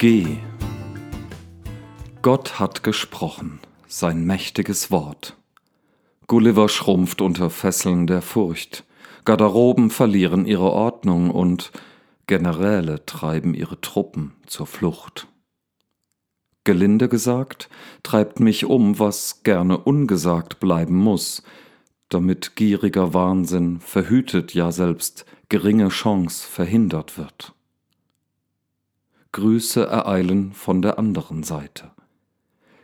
Geh. Gott hat gesprochen, sein mächtiges Wort. Gulliver schrumpft unter Fesseln der Furcht, Garderoben verlieren ihre Ordnung und Generäle treiben ihre Truppen zur Flucht. Gelinde gesagt, treibt mich um, was gerne ungesagt bleiben muss, damit gieriger Wahnsinn verhütet ja selbst geringe Chance verhindert wird. Grüße ereilen von der anderen Seite.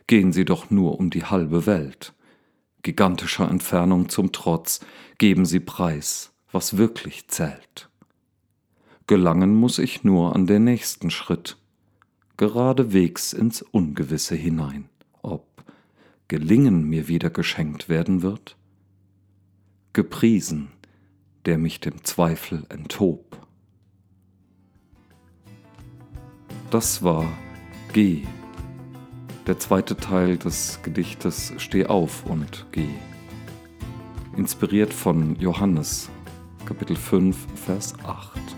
Gehen Sie doch nur um die halbe Welt. Gigantischer Entfernung zum Trotz, geben Sie preis, was wirklich zählt. Gelangen muss ich nur an den nächsten Schritt, geradewegs ins Ungewisse hinein, ob Gelingen mir wieder geschenkt werden wird? Gepriesen, der mich dem Zweifel enthob. Das war Geh, der zweite Teil des Gedichtes Steh auf und geh. Inspiriert von Johannes, Kapitel 5, Vers 8.